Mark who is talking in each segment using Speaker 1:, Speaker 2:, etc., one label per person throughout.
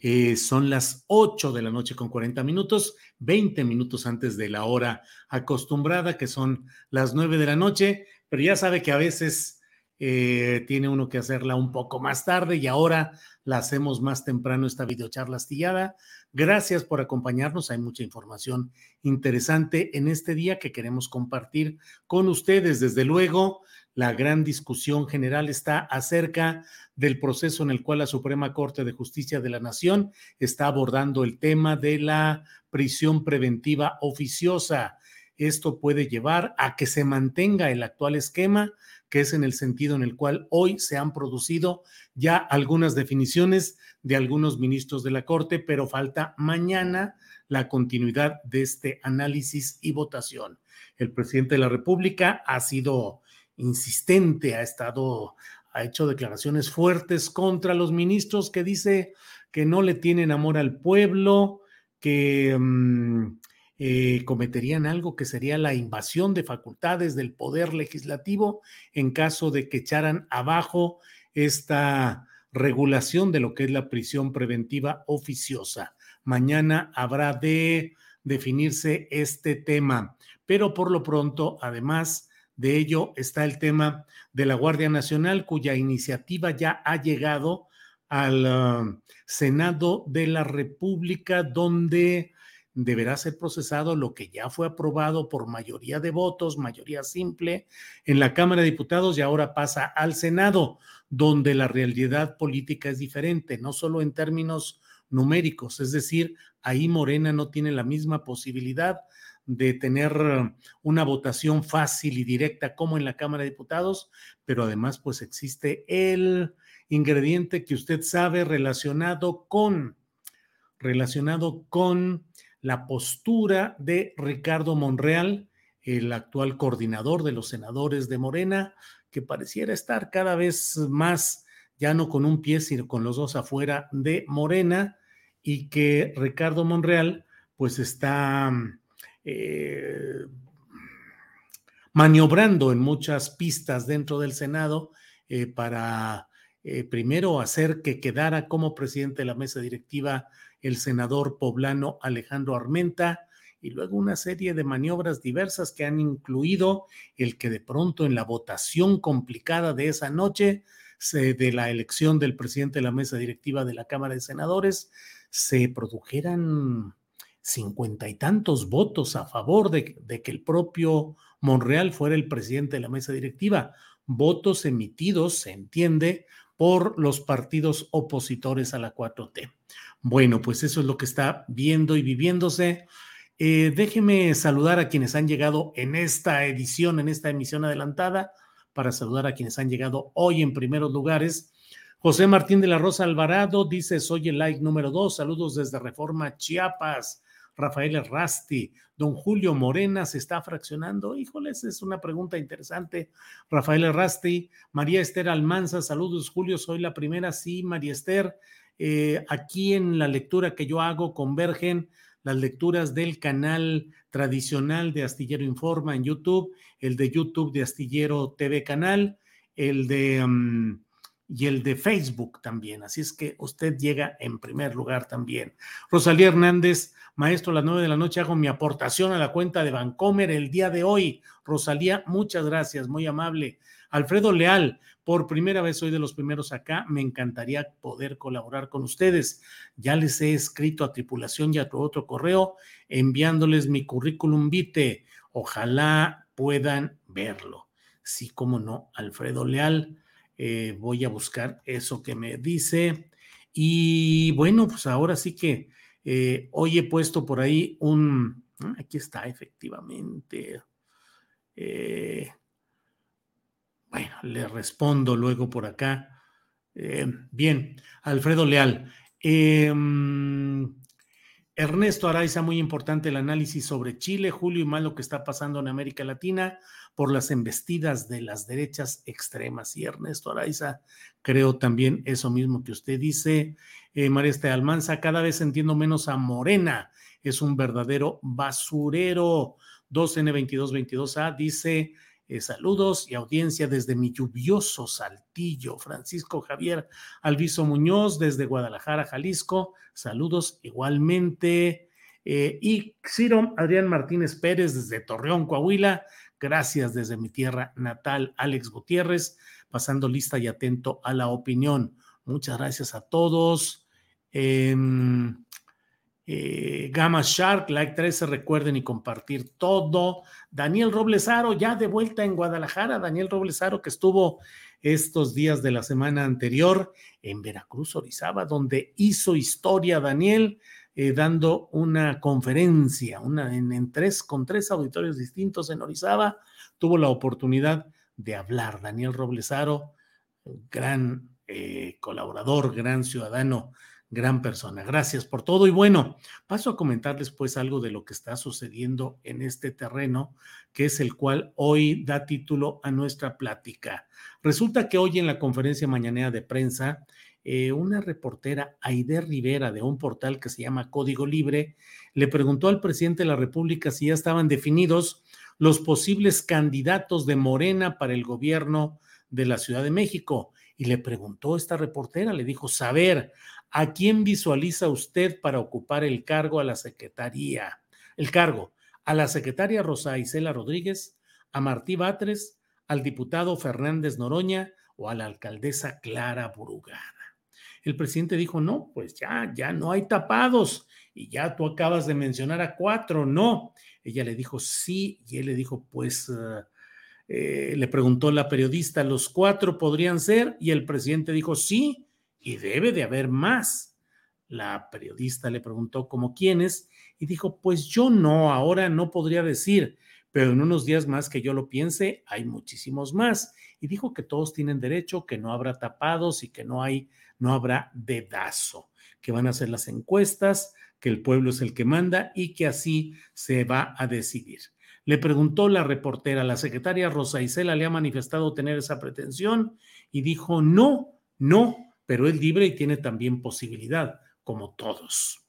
Speaker 1: Eh, son las 8 de la noche con 40 minutos, 20 minutos antes de la hora acostumbrada, que son las 9 de la noche, pero ya sabe que a veces eh, tiene uno que hacerla un poco más tarde y ahora la hacemos más temprano esta videocharla astillada. Gracias por acompañarnos, hay mucha información interesante en este día que queremos compartir con ustedes. Desde luego, la gran discusión general está acerca del proceso en el cual la Suprema Corte de Justicia de la Nación está abordando el tema de la prisión preventiva oficiosa. Esto puede llevar a que se mantenga el actual esquema, que es en el sentido en el cual hoy se han producido ya algunas definiciones de algunos ministros de la Corte, pero falta mañana la continuidad de este análisis y votación. El presidente de la República ha sido insistente, ha estado, ha hecho declaraciones fuertes contra los ministros que dice que no le tienen amor al pueblo, que mm, eh, cometerían algo que sería la invasión de facultades del poder legislativo en caso de que echaran abajo esta regulación de lo que es la prisión preventiva oficiosa. Mañana habrá de definirse este tema, pero por lo pronto, además, de ello está el tema de la Guardia Nacional, cuya iniciativa ya ha llegado al ah, Senado de la República, donde deberá ser procesado lo que ya fue aprobado por mayoría de votos, mayoría simple, en la Cámara de Diputados y ahora pasa al Senado, donde la realidad política es diferente, no solo en términos numéricos, es decir, ahí Morena no tiene la misma posibilidad de tener una votación fácil y directa como en la Cámara de Diputados, pero además pues existe el ingrediente que usted sabe relacionado con relacionado con la postura de Ricardo Monreal, el actual coordinador de los senadores de Morena, que pareciera estar cada vez más ya no con un pie, sino con los dos afuera de Morena, y que Ricardo Monreal pues está eh, maniobrando en muchas pistas dentro del Senado eh, para eh, primero hacer que quedara como presidente de la mesa directiva el senador poblano Alejandro Armenta y luego una serie de maniobras diversas que han incluido el que de pronto en la votación complicada de esa noche de la elección del presidente de la mesa directiva de la Cámara de Senadores se produjeran cincuenta y tantos votos a favor de, que el propio Monreal fuera el presidente de la mesa directiva, votos emitidos, se entiende, por los partidos opositores a la 4T. Bueno, pues eso es lo que está viendo y viviéndose. Eh, déjeme saludar a quienes han llegado en esta edición, en esta emisión adelantada, para saludar a quienes han llegado hoy en primeros lugares. José Martín de la Rosa Alvarado dice, soy el like número dos, saludos desde Reforma Chiapas. Rafael Rasti, don Julio Morena se está fraccionando. Híjoles, es una pregunta interesante. Rafael Rasti, María Esther Almanza, saludos Julio, soy la primera. Sí, María Esther, eh, aquí en la lectura que yo hago convergen las lecturas del canal tradicional de Astillero Informa en YouTube, el de YouTube de Astillero TV Canal, el de... Mm, y el de Facebook también. Así es que usted llega en primer lugar también. Rosalía Hernández, maestro, a las nueve de la noche hago mi aportación a la cuenta de Vancomer el día de hoy. Rosalía, muchas gracias, muy amable. Alfredo Leal, por primera vez soy de los primeros acá, me encantaría poder colaborar con ustedes. Ya les he escrito a tripulación y a tu otro correo enviándoles mi currículum vitae. Ojalá puedan verlo. Sí, cómo no, Alfredo Leal. Eh, voy a buscar eso que me dice. Y bueno, pues ahora sí que eh, hoy he puesto por ahí un... Ah, aquí está, efectivamente. Eh, bueno, le respondo luego por acá. Bien, Alfredo Leal. Em, Ernesto Araiza, muy importante el análisis sobre Chile, Julio y más lo que está pasando en América Latina por las embestidas de las derechas extremas. Y Ernesto Araiza, creo también eso mismo que usted dice. Eh, María Este Almanza, cada vez entiendo menos a Morena, es un verdadero basurero. 2N2222A dice eh, saludos y audiencia desde mi lluvioso Saltillo. Francisco Javier Alviso Muñoz desde Guadalajara, Jalisco. Saludos igualmente. Eh, y Ciro Adrián Martínez Pérez desde Torreón, Coahuila. Gracias desde mi tierra natal, Alex Gutiérrez, pasando lista y atento a la opinión. Muchas gracias a todos. Em, eh, Gama Shark, like 13, recuerden y compartir todo. Daniel Roblesaro, ya de vuelta en Guadalajara. Daniel Roblesaro, que estuvo estos días de la semana anterior en Veracruz, Orizaba, donde hizo historia Daniel, eh, dando una conferencia, en, tres, con tres auditorios distintos en Orizaba. Tuvo la oportunidad de hablar. Daniel Roblesaro, gran eh, colaborador, gran ciudadano gran persona. Gracias por todo y bueno, paso a comentarles pues algo de lo que está sucediendo en este terreno, que es el cual hoy da título a nuestra plática. Resulta que hoy en la conferencia mañanera de prensa, eh, una reportera, Aide Rivera, de un portal que se llama Código Libre, le preguntó al presidente de la República si ya estaban definidos los posibles candidatos de Morena para el gobierno de la Ciudad de México. Y le preguntó esta reportera, le dijo, saber, ¿A quién visualiza usted para ocupar el cargo a la secretaría? El cargo a la secretaria Rosa Isela Rodríguez, a Martí Batres, al diputado Fernández Noroña o a la alcaldesa Clara Burugada. El presidente dijo, no, pues ya, ya no hay tapados. Y ya tú acabas de mencionar a cuatro, no. Ella le dijo, sí, y él le dijo, pues, eh, eh, le preguntó la periodista, ¿los cuatro podrían ser? Y el presidente dijo, sí, y debe de haber más. La periodista le preguntó cómo quiénes y dijo, pues yo no, ahora no podría decir, pero en unos días más que yo lo piense, hay muchísimos más. Y dijo que todos tienen derecho, que no habrá tapados y que no hay, no habrá dedazo, que van a hacer las encuestas, que el pueblo es el que manda y que así se va a decidir. Le preguntó la reportera, la secretaria Rosa Isela le ha manifestado tener esa pretensión y dijo, no, no, pero es libre y tiene también posibilidad, como todos.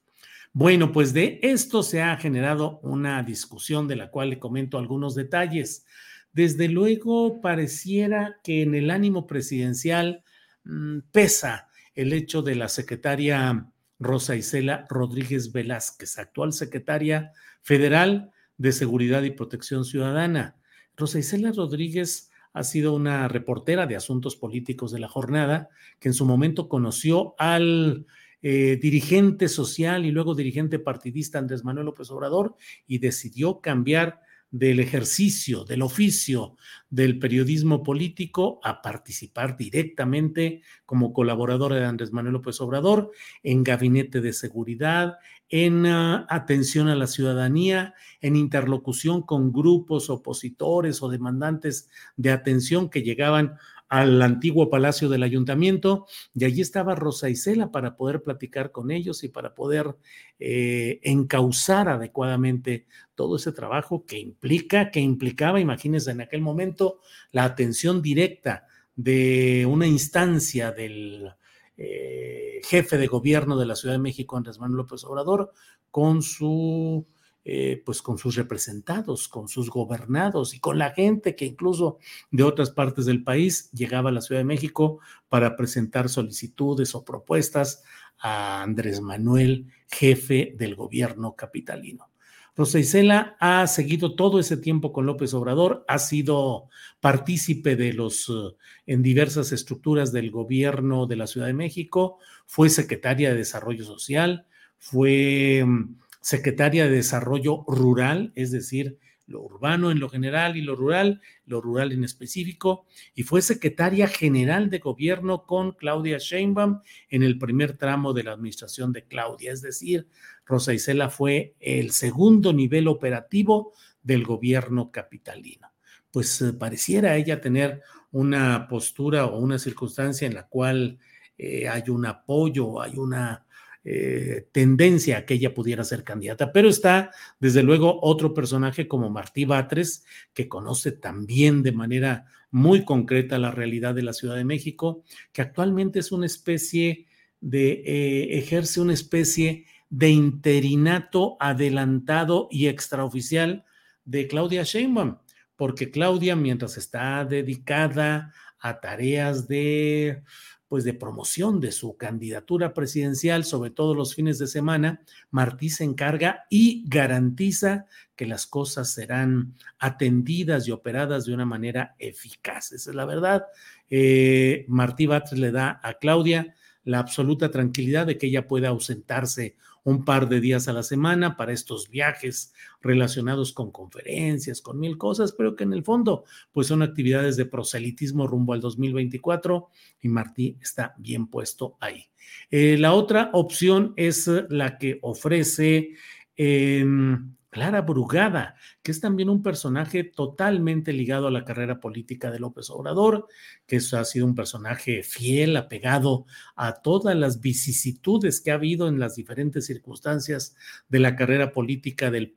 Speaker 1: Bueno, pues de esto se ha generado una discusión de la cual le comento algunos detalles. Desde luego, pareciera que en el ánimo presidencial mm, pesa el hecho de la secretaria Rosa Isela Rodríguez Velázquez, actual secretaria federal de Seguridad y Protección Ciudadana. Rosa Isela Rodríguez ha sido una reportera de asuntos políticos de la jornada, que en su momento conoció al eh, dirigente social y luego dirigente partidista Andrés Manuel López Obrador y decidió cambiar del ejercicio, del oficio del periodismo político a participar directamente como colaboradora de Andrés Manuel López Obrador en gabinete de seguridad, en uh, atención a la ciudadanía, en interlocución con grupos opositores o demandantes de atención que llegaban al antiguo palacio del ayuntamiento. Y allí estaba Rosa Isela para poder platicar con ellos y para poder eh, encauzar adecuadamente todo ese trabajo que implica, que implicaba, imagínense en aquel momento, la atención directa de una instancia del eh, jefe de gobierno de la Ciudad de México, Andrés Manuel López Obrador, con su eh, pues con sus representados, con sus gobernados y con la gente que incluso de otras partes del país llegaba a la Ciudad de México para presentar solicitudes o propuestas a Andrés Manuel, jefe del gobierno capitalino. Rosa Isela ha seguido todo ese tiempo con López Obrador, ha sido partícipe de los eh, en diversas estructuras del gobierno de la Ciudad de México, fue secretaria de Desarrollo Social, fue mm, secretaria de Desarrollo Rural, es decir, lo urbano en lo general y lo rural, lo rural en específico, y fue secretaria general de gobierno con Claudia Sheinbaum en el primer tramo de la administración de Claudia, es decir, Rosa Isela fue el segundo nivel operativo del gobierno capitalino. Pues eh, pareciera ella tener una postura o una circunstancia en la cual eh, hay un apoyo, hay una eh, tendencia a que ella pudiera ser candidata, pero está desde luego otro personaje como Martí Batres, que conoce también de manera muy concreta la realidad de la Ciudad de México, que actualmente es una especie de, eh, ejerce una especie de interinato adelantado y extraoficial de Claudia Sheinbaum, porque Claudia, mientras está dedicada a tareas de pues de promoción de su candidatura presidencial, sobre todo los fines de semana, Martí se encarga y garantiza que las cosas serán atendidas y operadas de una manera eficaz. Esa es la verdad. Eh, Martí Batres le da a Claudia la absoluta tranquilidad de que ella pueda ausentarse un par de días a la semana para estos viajes relacionados con conferencias, con mil cosas, pero que en el fondo pues son actividades de proselitismo rumbo al 2024 y Martí está bien puesto ahí. Eh, la otra opción es la que ofrece... Em, Clara Brugada, que es también un personaje totalmente ligado a la carrera política de López Obrador, que ha sido un personaje fiel, apegado a todas las vicisitudes que ha habido en las diferentes circunstancias de la carrera política del,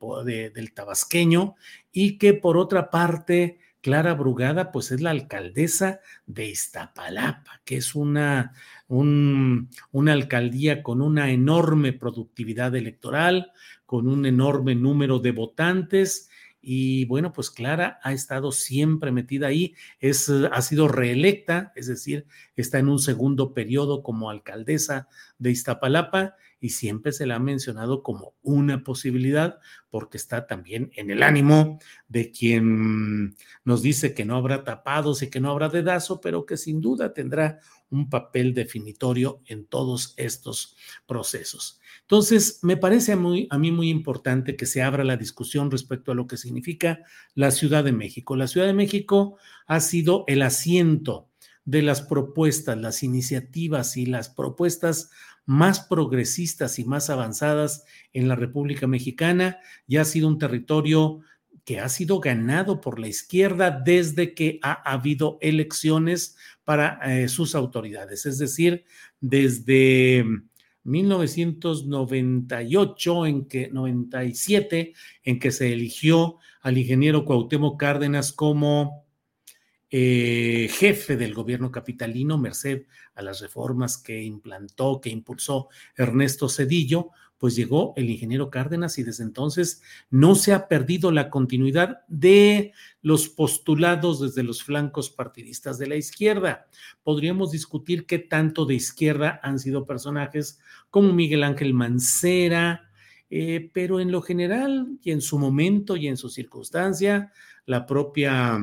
Speaker 1: tabasqueño y que por otra parte Clara Brugada, pues es la alcaldesa de Iztapalapa, que es una, una alcaldía con una enorme productividad electoral, con un enorme número de votantes. Y bueno, pues Clara ha estado siempre metida ahí, es, ha sido reelecta, es decir, está en un segundo periodo como alcaldesa de Iztapalapa y siempre se la ha mencionado como una posibilidad porque está también en el ánimo de quien nos dice que no habrá tapados y que no habrá dedazo, pero que sin duda tendrá un papel definitorio en todos estos procesos. Entonces, me parece muy, a mí muy importante que se abra la discusión respecto a lo que significa la Ciudad de México. La Ciudad de México ha sido el asiento de las propuestas, las iniciativas y las propuestas más progresistas y más avanzadas en la República Mexicana y ha sido un territorio que ha sido ganado por la izquierda desde que ha habido elecciones para eh, sus autoridades, es decir, desde 1998 en que 97 en que se eligió al ingeniero Cuauhtémoc Cárdenas como eh, jefe del gobierno capitalino, merced a las reformas que implantó, que impulsó Ernesto Cedillo, pues llegó el ingeniero Cárdenas y desde entonces no se ha perdido la continuidad de los postulados desde los flancos partidistas de la izquierda. Podríamos discutir qué tanto de izquierda han sido personajes como Miguel Ángel Mancera, eh, pero en lo general y en su momento y en su circunstancia, la propia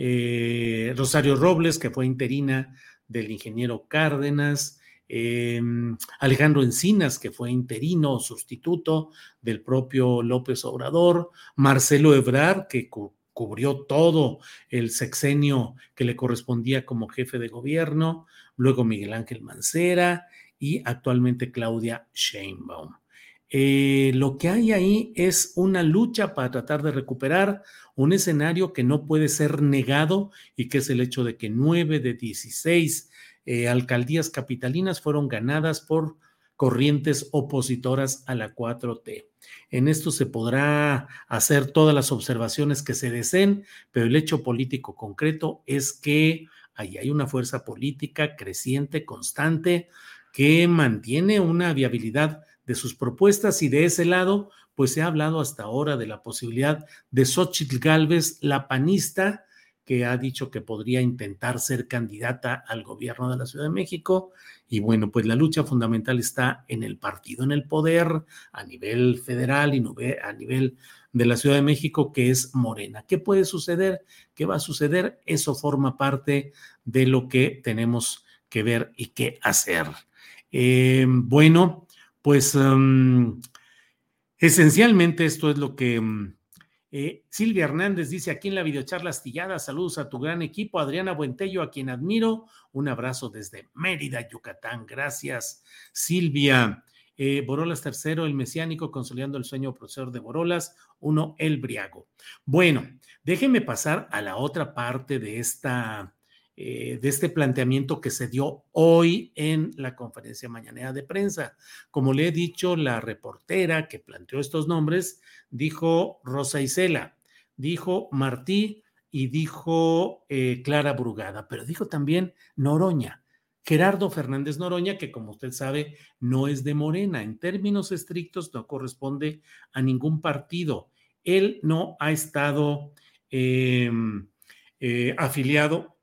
Speaker 1: Eh, Rosario Robles, que fue interina del ingeniero Cárdenas, eh, Alejandro Encinas, que fue interino o sustituto del propio López Obrador, Marcelo Ebrard, que cu cubrió todo el sexenio que le correspondía como jefe de gobierno, luego Miguel Ángel Mancera y actualmente Claudia Sheinbaum. Eh, lo que hay ahí es una lucha para tratar de recuperar un escenario que no puede ser negado y que es el hecho de que nueve de 16 eh, alcaldías capitalinas fueron ganadas por corrientes opositoras a la 4T. En esto se podrá hacer todas las observaciones que se deseen, pero el hecho político concreto es que ahí hay una fuerza política creciente, constante, que mantiene una viabilidad de sus propuestas y de ese lado, pues se ha hablado hasta ahora de la posibilidad de Xochitl Galvez, la panista, que ha dicho que podría intentar ser candidata al gobierno de la Ciudad de México. Y bueno, pues la lucha fundamental está en el partido, en el poder a nivel federal y a nivel de la Ciudad de México, que es Morena. ¿Qué puede suceder? ¿Qué va a suceder? Eso forma parte de lo que tenemos que ver y que hacer. Eh, bueno, pues um, esencialmente esto es lo que um, eh, Silvia Hernández dice aquí en la videocharla astillada. Saludos a tu gran equipo, Adriana Buentello, a quien admiro. Un abrazo desde Mérida, Yucatán. Gracias, Silvia. Eh, Borolas tercero, el mesiánico, consolidando el sueño profesor de Borolas. Uno, el briago. Bueno, déjenme pasar a la otra parte de esta eh, de este planteamiento que se dio hoy en la conferencia mañanera de prensa. Como le he dicho, la reportera que planteó estos nombres dijo Rosa Isela, dijo Martí y dijo eh, Clara Brugada, pero dijo también Noroña. Gerardo Fernández Noroña, que como usted sabe, no es de Morena, en términos estrictos no corresponde a ningún partido. Él no ha estado em, eh, afiliado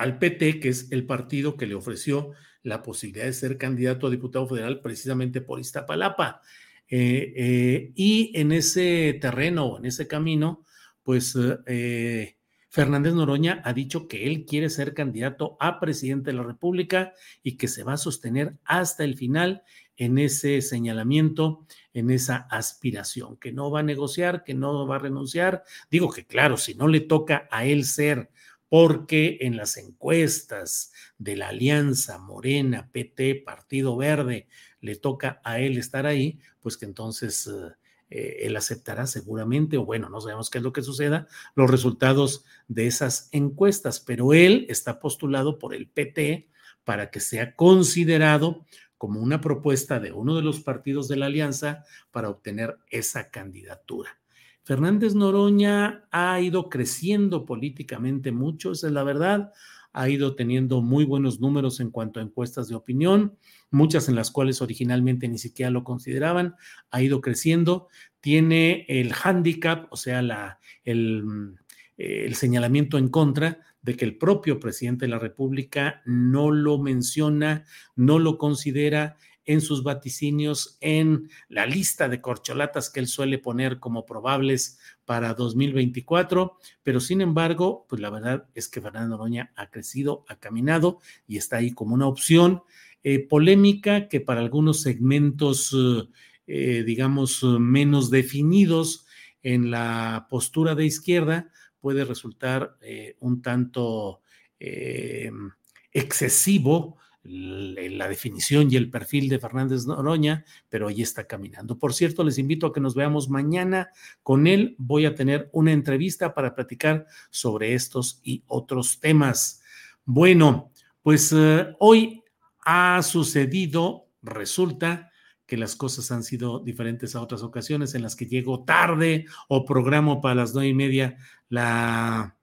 Speaker 1: al PT, que es el partido que le ofreció la posibilidad de ser candidato a diputado federal precisamente por Iztapalapa. Eh, eh, y en ese terreno, en ese camino, pues eh, Fernández Noroña ha dicho que él quiere ser candidato a presidente de la República y que se va a sostener hasta el final en ese señalamiento, en esa aspiración, que no va a negociar, que no va a renunciar. Digo que claro, si no le toca a él ser porque en las encuestas de la Alianza Morena, PT, Partido Verde, le toca a él estar ahí, pues que entonces eh, él aceptará seguramente, o bueno, no sabemos qué es lo que suceda, los resultados de esas encuestas, pero él está postulado por el PT para que sea considerado como una propuesta de uno de los partidos de la alianza para obtener esa candidatura. Fernández Noroña ha ido creciendo políticamente mucho, esa es la verdad. Ha ido teniendo muy buenos números en cuanto a encuestas de opinión, muchas en las cuales originalmente ni siquiera lo consideraban. Ha ido creciendo. Tiene el handicap, o sea, la, el, el señalamiento en contra de que el propio presidente de la República no lo menciona, no lo considera en sus vaticinios en la lista de corcholatas que él suele poner como probables para 2024, pero sin embargo, pues la verdad es que Fernando Noroña ha crecido, ha caminado y está ahí como una opción eh, polémica que para algunos segmentos, eh, digamos, menos definidos en la postura de izquierda puede resultar eh, un tanto excesivo la definición y el perfil de Fernández Noroña, pero ahí está caminando. Por cierto, les invito a que nos veamos mañana con él. Voy a tener una entrevista para platicar sobre estos y otros temas. Bueno, pues eh, hoy ha sucedido, resulta que las cosas han sido diferentes a otras ocasiones en las que llego tarde o programo para las nueve y media la,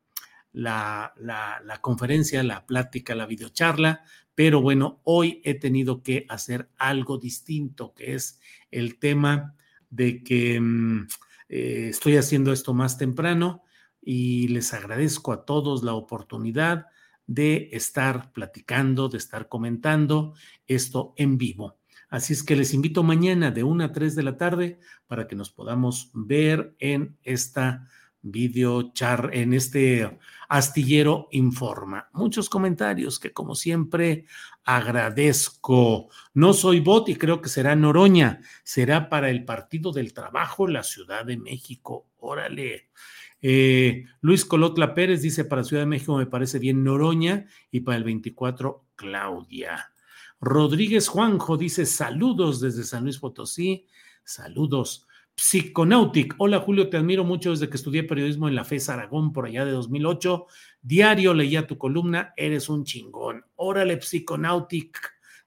Speaker 1: la, la, conferencia, la plática, la videocharla, pero bueno, hoy he tenido que hacer algo distinto, que es el tema de que mm, eh, estoy haciendo esto más temprano y les agradezco a todos la oportunidad de estar platicando, de estar comentando esto en vivo. Así es que les invito mañana de 1 a 3 de la tarde para que nos podamos ver en esta video char, en este astillero informa. Muchos comentarios que como siempre agradezco. No soy bot y creo que será Noroña. Será para el Partido del Trabajo, la Ciudad de México. Órale. Eh, Luis Colotla Pérez dice, para Ciudad de México me parece bien Noroña y para el 24 Claudia. Rodríguez Juanjo dice, saludos desde San Luis Potosí, saludos. Psiconautic, hola Julio, te admiro mucho desde que estudié periodismo en la FES Aragón por allá de 2008. Diario leía tu columna, eres un chingón. Órale, Psiconautic,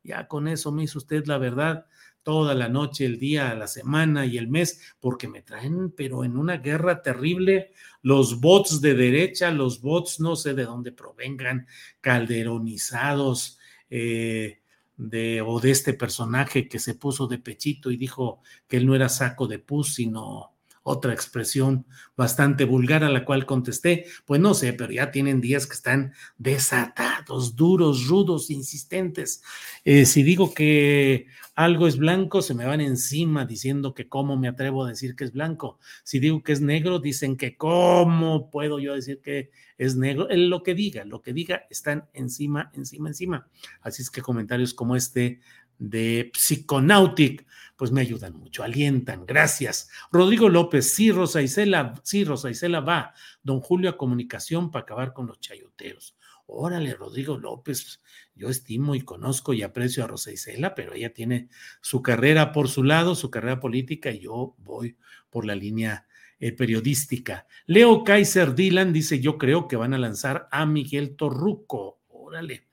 Speaker 1: ya con eso me hizo usted la verdad toda la noche, el día, la semana y el mes, porque me traen, pero en una guerra terrible, los bots de derecha, los bots no sé de dónde provengan, calderonizados, eh, de, o de este personaje que se puso de pechito y dijo que él no era saco de pus, sino otra expresión bastante vulgar a la cual contesté, pues no sé, pero ya tienen días que están desatados, duros, rudos, insistentes. Eh, si digo que algo es blanco, se me van encima diciendo que cómo me atrevo a decir que es blanco. Si digo que es negro, dicen que cómo puedo yo decir que es negro. Lo que diga, lo que diga, están encima, encima, encima. Así es que comentarios como este de Psychonautic, pues me ayudan mucho, alientan, gracias. Rodrigo López, sí, Rosa Isela, sí, Rosa Isela va. Don Julio a comunicación para acabar con los chayoteros. Órale, Rodrigo López, yo estimo y conozco y aprecio a Rosa Isela, pero ella tiene su carrera por su lado, su carrera política, y yo voy por la línea eh, periodística. Leo Kaiser Dylan dice: Yo creo que van a lanzar a Miguel Torruco. Órale.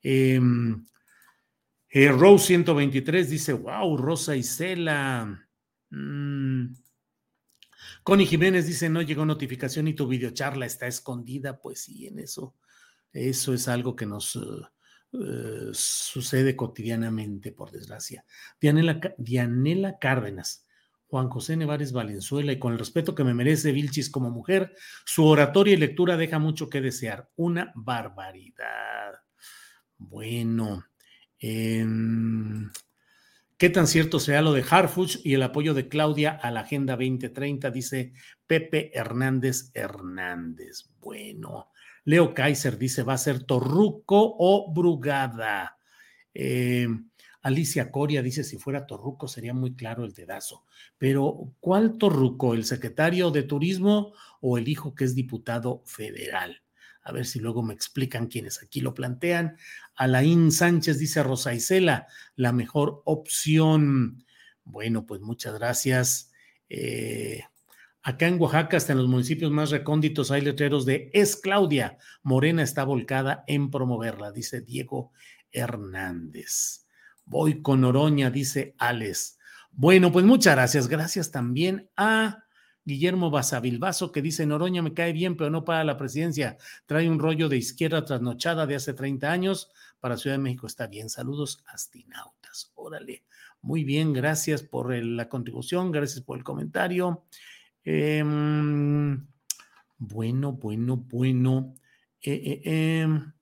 Speaker 1: Eh, eh, Rose 123 dice, wow, Rosa Isela. Mm. Connie Jiménez dice, no llegó notificación y tu videocharla está escondida. Pues sí, en eso, eso es algo que nos uh, sucede cotidianamente, por desgracia. Dianela, Dianela Cárdenas. Juan José Nevares Valenzuela, y con el respeto que me merece Vilchis como mujer, su oratoria y lectura deja mucho que desear. Una barbaridad. Bueno, Em, ¿Qué tan cierto sea lo de Harfuch y el apoyo de Claudia a la Agenda 2030? Dice Pepe Hernández Hernández. Bueno, Leo Kaiser dice, va a ser Torruco o Brugada. Em, Alicia Coria dice, si fuera Torruco sería muy claro el dedazo. Pero, ¿cuál Torruco? ¿El secretario de Turismo o el hijo que es diputado federal? A ver si luego me explican quienes aquí lo plantean. Alain Sánchez dice Rosa Isela, la mejor opción. Bueno, pues muchas gracias. Eh, acá en Oaxaca, hasta en los municipios más recónditos, hay letreros de Es Claudia. Morena está volcada en promoverla, dice Diego Hernández. Voy con Oroña, dice Alex. Bueno, pues muchas gracias. Gracias también a Guillermo Basavilbaso, que dice, Noroña me cae bien, pero no para la presidencia. Trae un rollo de izquierda trasnochada de hace 30 años. Para Ciudad de México está bien. Saludos, astinautas. Órale. Muy bien, gracias por la contribución, gracias por el comentario. Em, bueno, bueno, bueno. Eh, eh, em,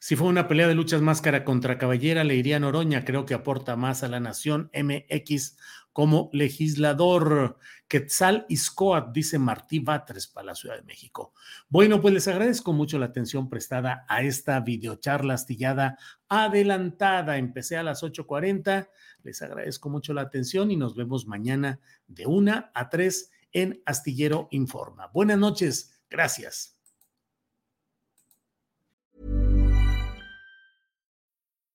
Speaker 1: si fue una pelea de luchas máscara contra caballera, le iría a Noroña. Creo que aporta más a la nación MX como legislador. Quetzal Iscoat, dice Martí Batres para la Ciudad de México. Bueno, pues les agradezco mucho la atención prestada a esta videocharla astillada adelantada. Empecé a las 8.40. Les agradezco mucho la atención y nos vemos mañana de 1 a 3 en Astillero Informa. Buenas noches. Gracias.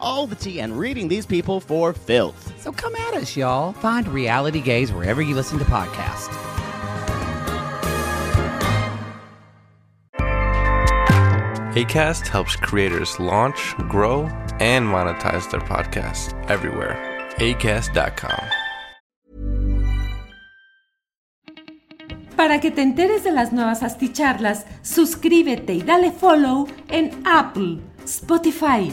Speaker 2: all the tea and reading these people for filth.
Speaker 3: So come at us, y'all. Find Reality Gaze wherever you listen to podcasts.
Speaker 4: ACAST helps creators launch, grow, and monetize their podcasts everywhere. ACAST.com.
Speaker 5: Para que te enteres de las nuevas asticharlas, suscríbete y dale follow en Apple, Spotify,